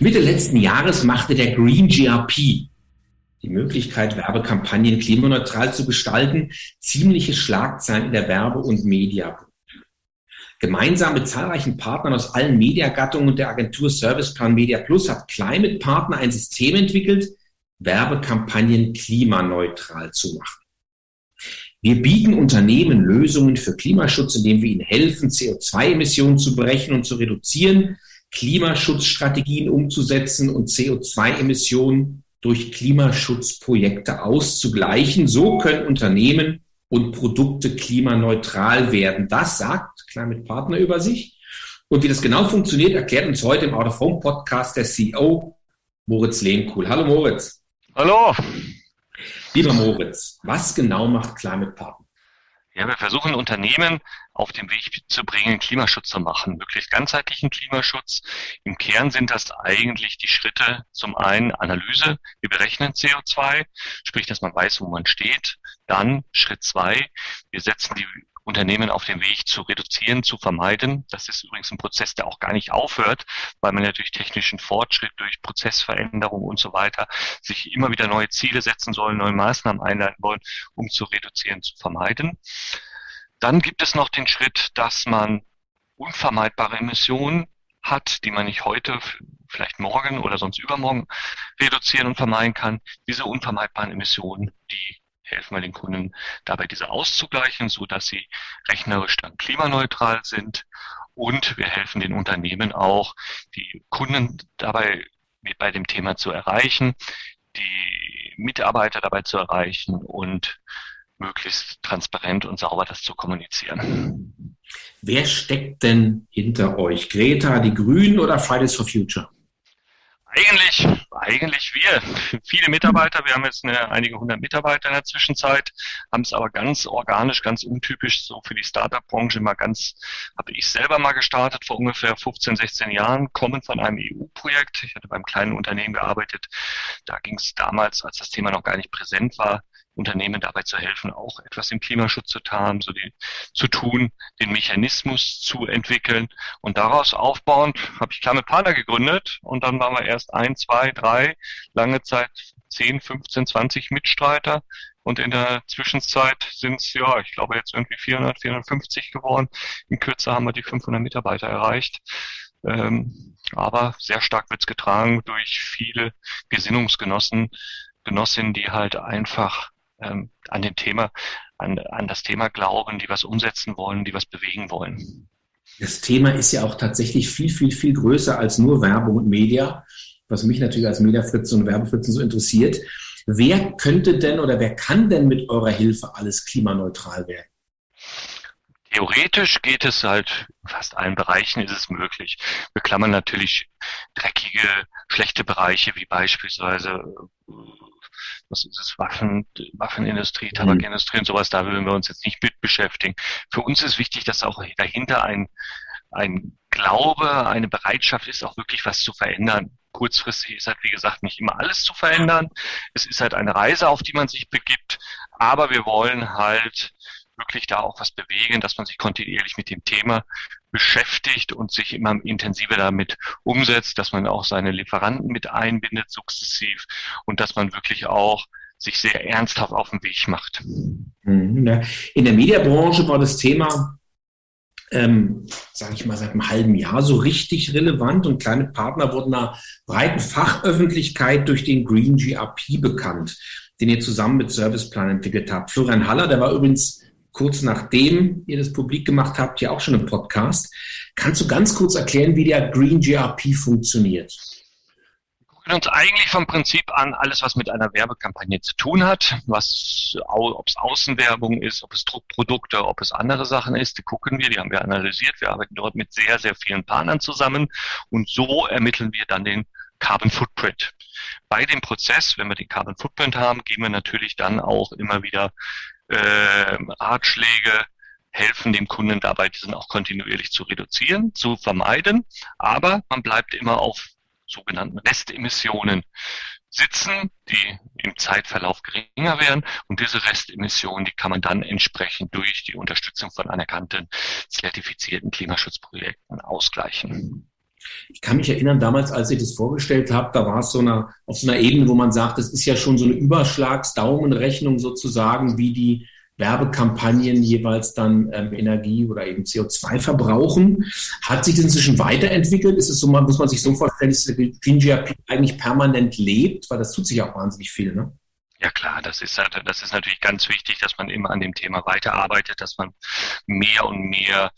Mitte letzten Jahres machte der Green GRP, die Möglichkeit, Werbekampagnen klimaneutral zu gestalten, ziemliche Schlagzeilen in der Werbe- und Media. Gemeinsam mit zahlreichen Partnern aus allen Mediagattungen und der Agentur Serviceplan Media Plus hat Climate Partner ein System entwickelt, Werbekampagnen klimaneutral zu machen. Wir bieten Unternehmen Lösungen für Klimaschutz, indem wir ihnen helfen, CO2-Emissionen zu berechnen und zu reduzieren, Klimaschutzstrategien umzusetzen und CO2-Emissionen durch Klimaschutzprojekte auszugleichen. So können Unternehmen und Produkte klimaneutral werden. Das sagt Climate Partner über sich. Und wie das genau funktioniert, erklärt uns heute im Out of Home Podcast der CEO Moritz Lehmkuhl. Hallo Moritz. Hallo. Lieber Moritz, was genau macht Climate Partner? Ja, wir versuchen Unternehmen auf den Weg zu bringen, Klimaschutz zu machen, möglichst ganzheitlichen Klimaschutz. Im Kern sind das eigentlich die Schritte zum einen Analyse, wir berechnen CO2, sprich, dass man weiß, wo man steht. Dann Schritt zwei, wir setzen die Unternehmen auf den Weg zu reduzieren, zu vermeiden. Das ist übrigens ein Prozess, der auch gar nicht aufhört, weil man ja durch technischen Fortschritt, durch Prozessveränderung und so weiter sich immer wieder neue Ziele setzen soll, neue Maßnahmen einleiten wollen, um zu reduzieren, zu vermeiden. Dann gibt es noch den Schritt, dass man unvermeidbare Emissionen hat, die man nicht heute, vielleicht morgen oder sonst übermorgen reduzieren und vermeiden kann. Diese unvermeidbaren Emissionen, die helfen wir den Kunden dabei, diese auszugleichen, so dass sie rechnerisch dann klimaneutral sind. Und wir helfen den Unternehmen auch, die Kunden dabei bei dem Thema zu erreichen, die Mitarbeiter dabei zu erreichen und möglichst transparent und sauber das zu kommunizieren. Wer steckt denn hinter euch? Greta, die Grünen oder Fridays for Future? Eigentlich, eigentlich wir. Viele Mitarbeiter, wir haben jetzt eine, einige hundert Mitarbeiter in der Zwischenzeit, haben es aber ganz organisch, ganz untypisch so für die Startup-Branche mal ganz, habe ich selber mal gestartet vor ungefähr 15, 16 Jahren, kommen von einem EU-Projekt. Ich hatte beim kleinen Unternehmen gearbeitet. Da ging es damals, als das Thema noch gar nicht präsent war, Unternehmen dabei zu helfen, auch etwas im Klimaschutz zu tun, so die, zu tun, den Mechanismus zu entwickeln. Und daraus aufbauend habe ich Climate Partner gegründet und dann waren wir erst ein, zwei, drei, lange Zeit 10, 15, 20 Mitstreiter. Und in der Zwischenzeit sind es, ja, ich glaube jetzt irgendwie 400, 450 geworden. In Kürze haben wir die 500 Mitarbeiter erreicht. Ähm, aber sehr stark wird es getragen durch viele Gesinnungsgenossen, Genossinnen, die halt einfach ähm, an dem Thema, an, an das Thema glauben, die was umsetzen wollen, die was bewegen wollen. Das Thema ist ja auch tatsächlich viel, viel, viel größer als nur Werbung und Media, was mich natürlich als Mediafritz und Werbefritzen so interessiert. Wer könnte denn oder wer kann denn mit eurer Hilfe alles klimaneutral werden? Theoretisch geht es halt, in fast allen Bereichen ist es möglich. Wir klammern natürlich dreckige, schlechte Bereiche, wie beispielsweise was ist es, Waffen, Waffenindustrie, Tabakindustrie und sowas, da würden wir uns jetzt nicht mit beschäftigen. Für uns ist wichtig, dass auch dahinter ein, ein Glaube, eine Bereitschaft ist, auch wirklich was zu verändern. Kurzfristig ist halt, wie gesagt, nicht immer alles zu verändern. Es ist halt eine Reise, auf die man sich begibt, aber wir wollen halt wirklich da auch was bewegen, dass man sich kontinuierlich mit dem Thema beschäftigt und sich immer intensiver damit umsetzt, dass man auch seine Lieferanten mit einbindet sukzessiv und dass man wirklich auch sich sehr ernsthaft auf den Weg macht. Mhm, In der Mediabranche war das Thema, ähm, sage ich mal, seit einem halben Jahr so richtig relevant und kleine Partner wurden einer breiten Fachöffentlichkeit durch den Green GRP bekannt, den ihr zusammen mit Serviceplan entwickelt habt. Florian Haller, der war übrigens kurz nachdem ihr das publik gemacht habt, ja auch schon im Podcast. Kannst du ganz kurz erklären, wie der Green GRP funktioniert? Wir gucken uns eigentlich vom Prinzip an alles, was mit einer Werbekampagne zu tun hat, was, ob es Außenwerbung ist, ob es Druckprodukte, ob es andere Sachen ist, die gucken wir, die haben wir analysiert. Wir arbeiten dort mit sehr, sehr vielen Partnern zusammen und so ermitteln wir dann den Carbon Footprint. Bei dem Prozess, wenn wir den Carbon Footprint haben, gehen wir natürlich dann auch immer wieder äh, Ratschläge helfen dem Kunden dabei, diesen auch kontinuierlich zu reduzieren, zu vermeiden. Aber man bleibt immer auf sogenannten Restemissionen sitzen, die im Zeitverlauf geringer werden. Und diese Restemissionen, die kann man dann entsprechend durch die Unterstützung von anerkannten, zertifizierten Klimaschutzprojekten ausgleichen. Ich kann mich erinnern, damals, als ich das vorgestellt habe, da war es so eine, auf so einer Ebene, wo man sagt, das ist ja schon so eine Überschlagsdaumenrechnung sozusagen, wie die Werbekampagnen jeweils dann ähm, Energie oder eben CO2 verbrauchen. Hat sich das inzwischen weiterentwickelt? Ist es so, muss man sich so vorstellen, dass Green GRP eigentlich permanent lebt? Weil das tut sich auch wahnsinnig viel, ne? Ja klar, das ist, das ist natürlich ganz wichtig, dass man immer an dem Thema weiterarbeitet, dass man mehr und mehr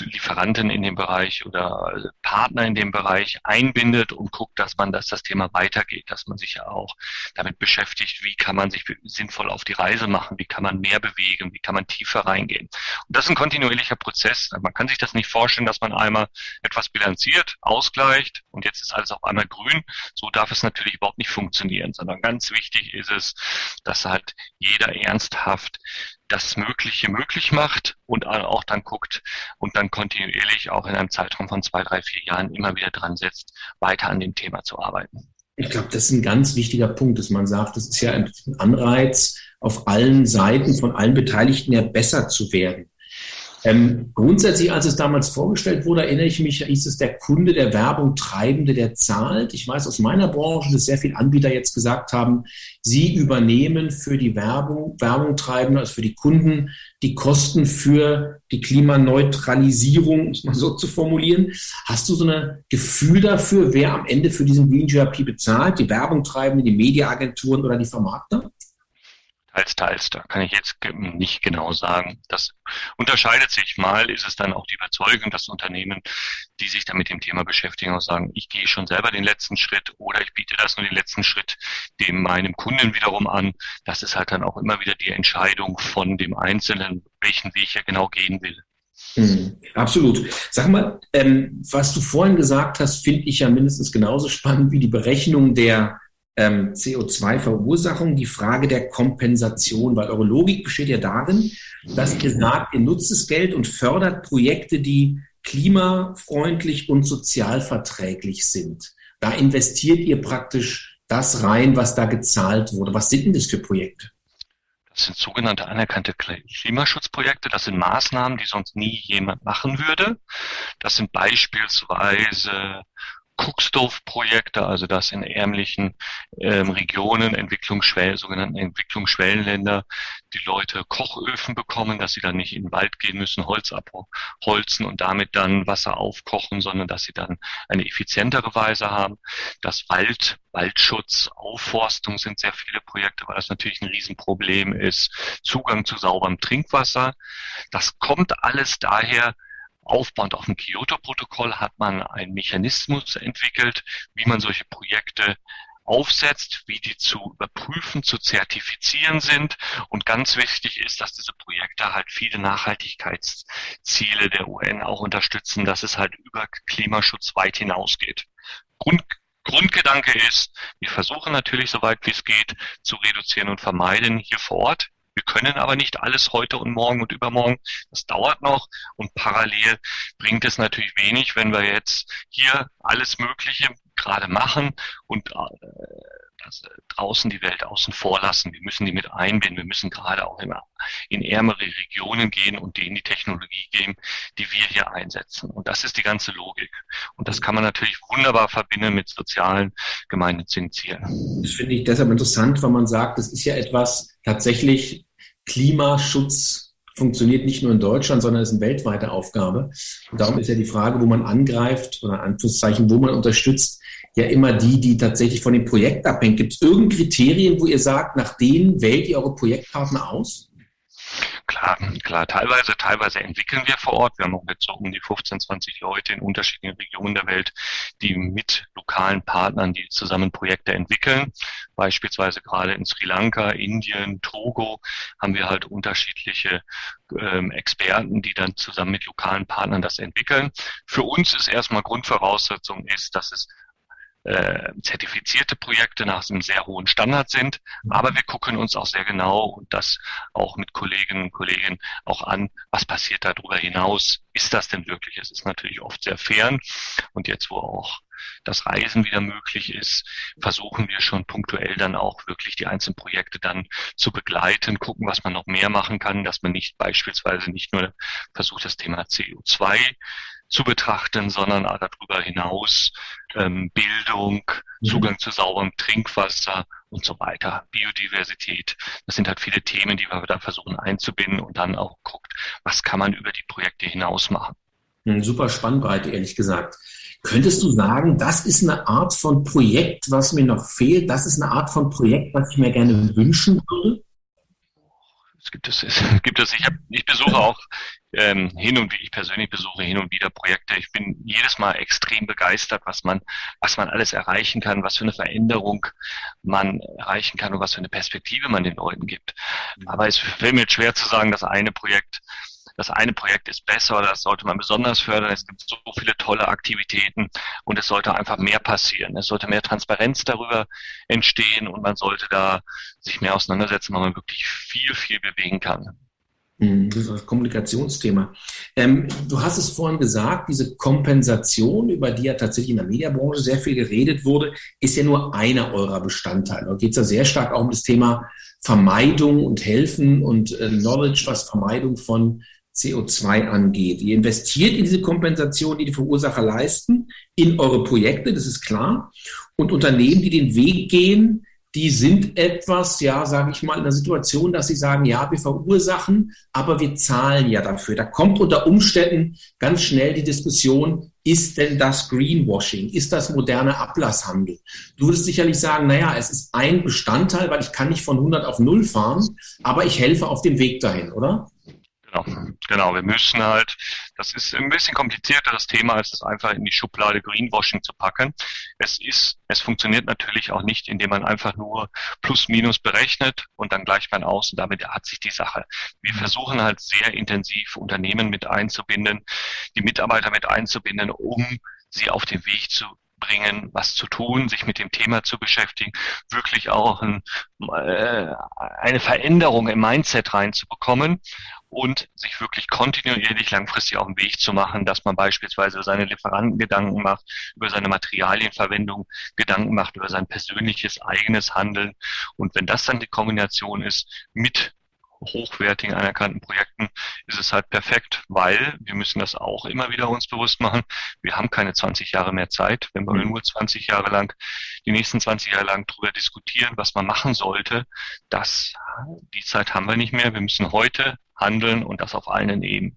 Lieferanten in dem Bereich oder Partner in dem Bereich einbindet und guckt, dass man, dass das Thema weitergeht, dass man sich ja auch damit beschäftigt, wie kann man sich sinnvoll auf die Reise machen, wie kann man mehr bewegen, wie kann man tiefer reingehen. Und das ist ein kontinuierlicher Prozess. Man kann sich das nicht vorstellen, dass man einmal etwas bilanziert, ausgleicht und jetzt ist alles auf einmal grün. So darf es natürlich überhaupt nicht funktionieren, sondern ganz wichtig ist es, dass halt jeder ernsthaft das Mögliche möglich macht und auch dann guckt und dann kontinuierlich auch in einem Zeitraum von zwei, drei, vier Jahren immer wieder dran setzt, weiter an dem Thema zu arbeiten. Ich glaube, das ist ein ganz wichtiger Punkt, dass man sagt, das ist ja ein Anreiz auf allen Seiten von allen Beteiligten ja besser zu werden. Ähm, grundsätzlich, als es damals vorgestellt wurde, erinnere ich mich, hieß es, der Kunde der Werbung Treibende, der zahlt. Ich weiß aus meiner Branche, dass sehr viele Anbieter jetzt gesagt haben, sie übernehmen für die Werbung, Werbung Treibende, also für die Kunden, die Kosten für die Klimaneutralisierung, um es mal so zu formulieren. Hast du so ein Gefühl dafür, wer am Ende für diesen Green GRP bezahlt? Die Werbung Treibende, die Mediaagenturen oder die Vermarkter? Teils, teils. Da kann ich jetzt nicht genau sagen. Das unterscheidet sich. Mal ist es dann auch die Überzeugung, dass Unternehmen, die sich dann mit dem Thema beschäftigen, auch sagen, ich gehe schon selber den letzten Schritt oder ich biete das nur den letzten Schritt dem meinem Kunden wiederum an. Das ist halt dann auch immer wieder die Entscheidung von dem Einzelnen, welchen Weg er genau gehen will. Mhm, absolut. Sag mal, ähm, was du vorhin gesagt hast, finde ich ja mindestens genauso spannend wie die Berechnung der ähm, CO2-Verursachung die Frage der Kompensation, weil eure Logik besteht ja darin, dass ihr sagt, ihr nutzt das Geld und fördert Projekte, die klimafreundlich und sozialverträglich sind. Da investiert ihr praktisch das rein, was da gezahlt wurde. Was sind denn das für Projekte? Das sind sogenannte anerkannte Klimaschutzprojekte. Das sind Maßnahmen, die sonst nie jemand machen würde. Das sind beispielsweise Cookstove-Projekte, also dass in ärmlichen ähm, Regionen, Entwicklungsschwell, sogenannten Entwicklungsschwellenländer, die Leute Kochöfen bekommen, dass sie dann nicht in den Wald gehen müssen, Holz abholzen und damit dann Wasser aufkochen, sondern dass sie dann eine effizientere Weise haben. Das Wald, Waldschutz, Aufforstung sind sehr viele Projekte, weil das natürlich ein Riesenproblem ist. Zugang zu sauberem Trinkwasser. Das kommt alles daher, Aufbauend auf dem Kyoto-Protokoll hat man einen Mechanismus entwickelt, wie man solche Projekte aufsetzt, wie die zu überprüfen, zu zertifizieren sind. Und ganz wichtig ist, dass diese Projekte halt viele Nachhaltigkeitsziele der UN auch unterstützen, dass es halt über Klimaschutz weit hinausgeht. Grund, Grundgedanke ist, wir versuchen natürlich, soweit wie es geht, zu reduzieren und vermeiden hier vor Ort. Wir können aber nicht alles heute und morgen und übermorgen. Das dauert noch und parallel bringt es natürlich wenig, wenn wir jetzt hier alles Mögliche gerade machen und äh, äh, draußen die Welt außen vor lassen. Wir müssen die mit einbinden. Wir müssen gerade auch immer in ärmere Regionen gehen und denen die Technologie geben, die wir hier einsetzen. Und das ist die ganze Logik. Und das kann man natürlich wunderbar verbinden mit sozialen gemeinnützigen Zielen. Das finde ich deshalb interessant, weil man sagt, das ist ja etwas tatsächlich Klimaschutz funktioniert nicht nur in Deutschland, sondern ist eine weltweite Aufgabe. Und darum ist ja die Frage, wo man angreift oder Anführungszeichen, wo man unterstützt, ja immer die, die tatsächlich von dem Projekt abhängt. Gibt es irgendeine Kriterien, wo ihr sagt, nach denen wählt ihr eure Projektpartner aus? Klar, klar, teilweise, teilweise entwickeln wir vor Ort. Wir haben auch jetzt so um die 15, 20 Leute in unterschiedlichen Regionen der Welt, die mit lokalen Partnern, die zusammen Projekte entwickeln. Beispielsweise gerade in Sri Lanka, Indien, Togo haben wir halt unterschiedliche ähm, Experten, die dann zusammen mit lokalen Partnern das entwickeln. Für uns ist erstmal Grundvoraussetzung ist, dass es äh, zertifizierte Projekte nach einem sehr hohen Standard sind. Aber wir gucken uns auch sehr genau und das auch mit Kolleginnen und Kollegen auch an, was passiert darüber hinaus. Ist das denn wirklich? Es ist natürlich oft sehr fern. Und jetzt, wo auch das Reisen wieder möglich ist, versuchen wir schon punktuell dann auch wirklich die einzelnen Projekte dann zu begleiten, gucken, was man noch mehr machen kann, dass man nicht beispielsweise nicht nur versucht, das Thema CO2 zu betrachten, sondern darüber hinaus ähm, Bildung, mhm. Zugang zu sauberem Trinkwasser und so weiter, Biodiversität. Das sind halt viele Themen, die wir da versuchen einzubinden und dann auch guckt, was kann man über die Projekte hinaus machen. Super Spannbreite, ehrlich gesagt. Könntest du sagen, das ist eine Art von Projekt, was mir noch fehlt? Das ist eine Art von Projekt, was ich mir gerne wünschen würde? Es gibt es, es gibt es. Ich, hab, ich besuche auch ähm, hin und ich persönlich besuche hin und wieder Projekte. Ich bin jedes Mal extrem begeistert, was man, was man alles erreichen kann, was für eine Veränderung man erreichen kann und was für eine Perspektive man den Leuten gibt. Mhm. Aber es fällt mir jetzt schwer zu sagen, das eine Projekt das eine Projekt ist besser das sollte man besonders fördern. Es gibt so viele tolle Aktivitäten und es sollte einfach mehr passieren. Es sollte mehr Transparenz darüber entstehen und man sollte da sich mehr auseinandersetzen, weil man wirklich viel, viel bewegen kann. Hm, das ist das Kommunikationsthema. Ähm, du hast es vorhin gesagt, diese Kompensation, über die ja tatsächlich in der Mediabranche sehr viel geredet wurde, ist ja nur einer eurer Bestandteile. Da geht es ja sehr stark auch um das Thema Vermeidung und Helfen und äh, Knowledge, was Vermeidung von CO2 angeht. Ihr investiert in diese Kompensation, die die Verursacher leisten, in eure Projekte, das ist klar. Und Unternehmen, die den Weg gehen, die sind etwas, ja, sage ich mal, in der Situation, dass sie sagen, ja, wir verursachen, aber wir zahlen ja dafür. Da kommt unter Umständen ganz schnell die Diskussion, ist denn das Greenwashing? Ist das moderne Ablasshandel? Du würdest sicherlich sagen, naja, es ist ein Bestandteil, weil ich kann nicht von 100 auf 0 fahren, aber ich helfe auf dem Weg dahin, oder? Genau, genau. Wir müssen halt, das ist ein bisschen komplizierter das Thema, als das einfach in die Schublade Greenwashing zu packen. Es ist, es funktioniert natürlich auch nicht, indem man einfach nur plus minus berechnet und dann gleicht man aus und damit hat sich die Sache. Wir mhm. versuchen halt sehr intensiv Unternehmen mit einzubinden, die Mitarbeiter mit einzubinden, um sie auf den Weg zu bringen, was zu tun, sich mit dem Thema zu beschäftigen, wirklich auch ein, äh, eine Veränderung im Mindset reinzubekommen und sich wirklich kontinuierlich langfristig auf den Weg zu machen, dass man beispielsweise über seine Lieferanten Gedanken macht, über seine Materialienverwendung Gedanken macht, über sein persönliches eigenes Handeln. Und wenn das dann die Kombination ist mit hochwertigen, anerkannten Projekten ist es halt perfekt, weil wir müssen das auch immer wieder uns bewusst machen. Wir haben keine 20 Jahre mehr Zeit. Wenn wir mhm. nur 20 Jahre lang, die nächsten 20 Jahre lang darüber diskutieren, was man machen sollte, das, die Zeit haben wir nicht mehr. Wir müssen heute handeln und das auf allen, Eben,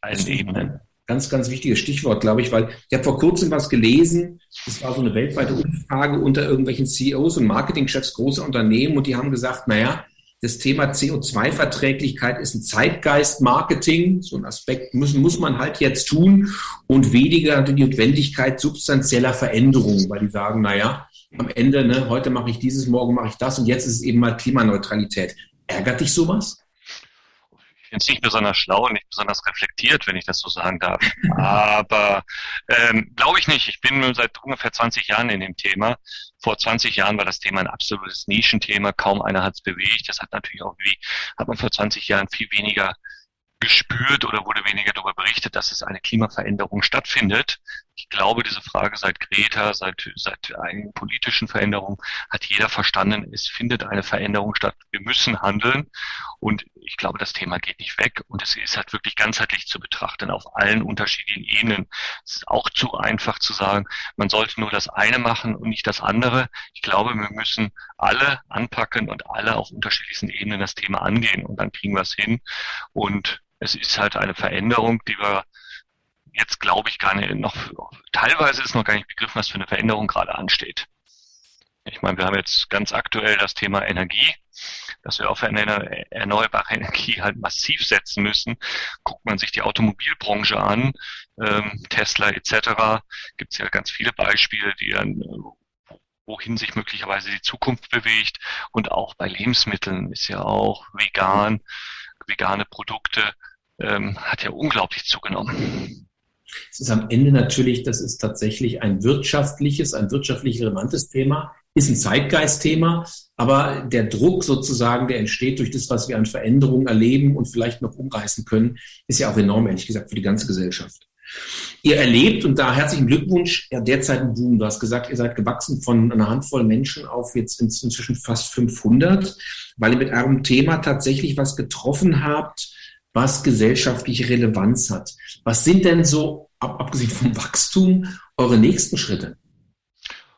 allen Ebenen. Ganz, ganz wichtiges Stichwort, glaube ich, weil ich habe vor kurzem was gelesen. Es war so eine weltweite Umfrage unter irgendwelchen CEOs und Marketingchefs großer Unternehmen und die haben gesagt, naja, das Thema CO2-Verträglichkeit ist ein Zeitgeist-Marketing. So ein Aspekt müssen, muss man halt jetzt tun und weniger die Notwendigkeit substanzieller Veränderungen, weil die sagen, naja, am Ende, ne, heute mache ich dieses, morgen mache ich das und jetzt ist es eben mal Klimaneutralität. Ärgert dich sowas? Es nicht besonders schlau und nicht besonders reflektiert, wenn ich das so sagen darf. Aber ähm, glaube ich nicht. Ich bin seit ungefähr 20 Jahren in dem Thema. Vor 20 Jahren war das Thema ein absolutes Nischenthema. Kaum einer hat es bewegt. Das hat natürlich auch wie, hat man vor 20 Jahren viel weniger gespürt oder wurde weniger darüber berichtet, dass es eine Klimaveränderung stattfindet. Ich glaube, diese Frage seit Greta, seit, seit einigen politischen Veränderungen hat jeder verstanden, es findet eine Veränderung statt. Wir müssen handeln. Und ich glaube, das Thema geht nicht weg. Und es ist halt wirklich ganzheitlich zu betrachten auf allen unterschiedlichen Ebenen. Es ist auch zu einfach zu sagen, man sollte nur das eine machen und nicht das andere. Ich glaube, wir müssen alle anpacken und alle auf unterschiedlichsten Ebenen das Thema angehen. Und dann kriegen wir es hin. Und es ist halt eine Veränderung, die wir jetzt glaube ich gar nicht noch, teilweise ist noch gar nicht begriffen, was für eine Veränderung gerade ansteht. Ich meine, wir haben jetzt ganz aktuell das Thema Energie, dass wir auf eine erneuerbare Energie halt massiv setzen müssen. Guckt man sich die Automobilbranche an, ähm, Tesla etc., gibt es ja ganz viele Beispiele, die dann wohin sich möglicherweise die Zukunft bewegt. Und auch bei Lebensmitteln ist ja auch vegan, vegane Produkte ähm, hat ja unglaublich zugenommen. Es ist am Ende natürlich, das ist tatsächlich ein wirtschaftliches, ein wirtschaftlich relevantes Thema, ist ein Zeitgeistthema, aber der Druck sozusagen, der entsteht durch das, was wir an Veränderungen erleben und vielleicht noch umreißen können, ist ja auch enorm, ehrlich gesagt, für die ganze Gesellschaft. Ihr erlebt, und da herzlichen Glückwunsch, ja derzeit ein Boom. Du hast gesagt, ihr seid gewachsen von einer Handvoll Menschen auf jetzt inzwischen fast 500, weil ihr mit eurem Thema tatsächlich was getroffen habt, was gesellschaftliche Relevanz hat. Was sind denn so abgesehen vom Wachstum, eure nächsten Schritte?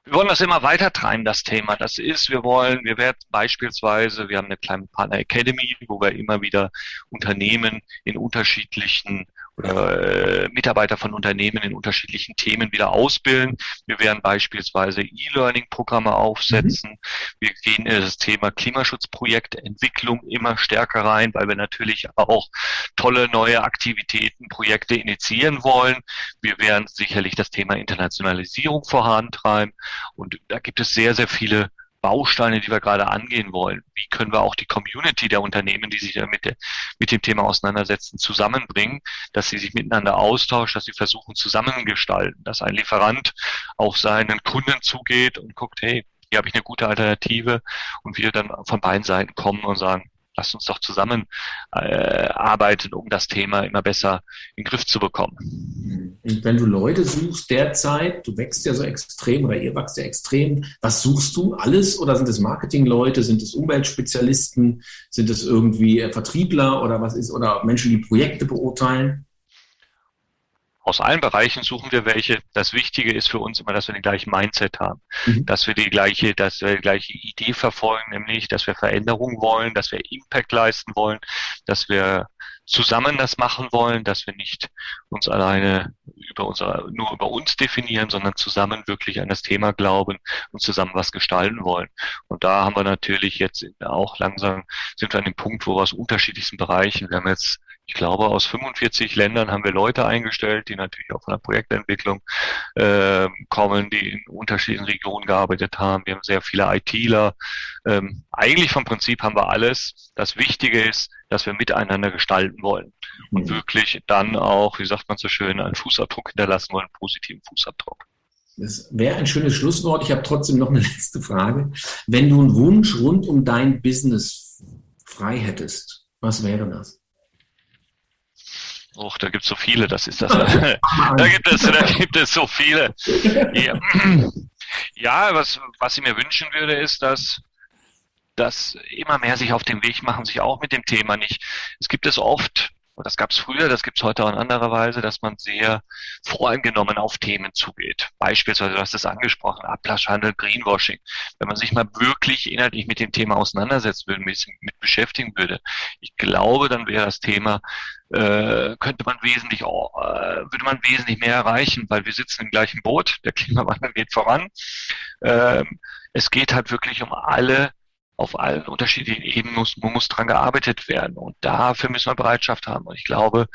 Wir wollen das immer weiter treiben, das Thema. Das ist, wir wollen, wir werden beispielsweise, wir haben eine kleine Partner Academy, wo wir immer wieder Unternehmen in unterschiedlichen äh, Mitarbeiter von Unternehmen in unterschiedlichen Themen wieder ausbilden. Wir werden beispielsweise E-Learning-Programme aufsetzen. Mhm. Wir gehen in das Thema Klimaschutzprojektentwicklung immer stärker rein, weil wir natürlich auch tolle neue Aktivitäten, Projekte initiieren wollen. Wir werden sicherlich das Thema Internationalisierung vorantreiben und da gibt es sehr, sehr viele Bausteine, die wir gerade angehen wollen. Wie können wir auch die Community der Unternehmen, die sich da mit, dem Thema auseinandersetzen, zusammenbringen, dass sie sich miteinander austauschen, dass sie versuchen zusammengestalten, dass ein Lieferant auch seinen Kunden zugeht und guckt, hey, hier habe ich eine gute Alternative und wir dann von beiden Seiten kommen und sagen, lasst uns doch zusammen äh, arbeiten, um das Thema immer besser in den Griff zu bekommen. Und wenn du Leute suchst derzeit, du wächst ja so extrem oder ihr wächst ja extrem, was suchst du? Alles oder sind es Marketingleute, sind es Umweltspezialisten, sind es irgendwie Vertriebler oder was ist, oder Menschen, die Projekte beurteilen? Aus allen Bereichen suchen wir welche. Das Wichtige ist für uns immer, dass wir den gleichen Mindset haben, mhm. dass wir die gleiche, dass wir die gleiche Idee verfolgen, nämlich, dass wir Veränderungen wollen, dass wir Impact leisten wollen, dass wir zusammen das machen wollen, dass wir nicht uns alleine über unser, nur über uns definieren, sondern zusammen wirklich an das Thema glauben und zusammen was gestalten wollen. Und da haben wir natürlich jetzt auch langsam, sind wir an dem Punkt, wo wir aus unterschiedlichsten Bereichen, wir haben jetzt ich glaube, aus 45 Ländern haben wir Leute eingestellt, die natürlich auch von der Projektentwicklung äh, kommen, die in unterschiedlichen Regionen gearbeitet haben. Wir haben sehr viele ITler. Ähm, eigentlich vom Prinzip haben wir alles. Das Wichtige ist, dass wir miteinander gestalten wollen und mhm. wirklich dann auch, wie sagt man so schön, einen Fußabdruck hinterlassen wollen, einen positiven Fußabdruck. Das wäre ein schönes Schlusswort. Ich habe trotzdem noch eine letzte Frage. Wenn du einen Wunsch rund um dein Business frei hättest, was wäre das? Och, da gibt es so viele, das ist das. da gibt es, da gibt es so viele. Ja, ja was, was ich mir wünschen würde, ist, dass, dass immer mehr sich auf den Weg machen, sich auch mit dem Thema nicht. Es gibt es oft, das gab es früher, das gibt es heute auch in anderer Weise, dass man sehr voreingenommen auf Themen zugeht. Beispielsweise, du hast es angesprochen, Ablasshandel, Greenwashing. Wenn man sich mal wirklich inhaltlich mit dem Thema auseinandersetzen würde, mit, mit beschäftigen würde, ich glaube, dann wäre das Thema, äh, könnte man wesentlich, äh, würde man wesentlich mehr erreichen, weil wir sitzen im gleichen Boot, der Klimawandel geht voran. Ähm, es geht halt wirklich um alle auf allen unterschiedlichen Ebenen muss, muss dran gearbeitet werden. Und dafür müssen wir Bereitschaft haben. Und ich glaube,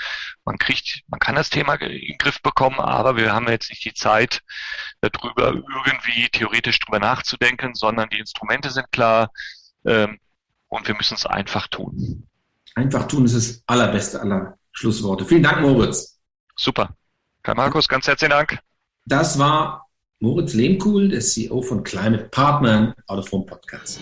man kriegt, man kann das Thema in den Griff bekommen, aber wir haben jetzt nicht die Zeit, darüber irgendwie theoretisch drüber nachzudenken, sondern die Instrumente sind klar ähm, und wir müssen es einfach tun. Einfach tun ist das allerbeste aller Schlussworte. Vielen Dank, Moritz. Super. Karl Markus, ganz herzlichen Dank. Das war Moritz Lehmkuhl, der CEO von Climate Partnern, Out of Home Podcast.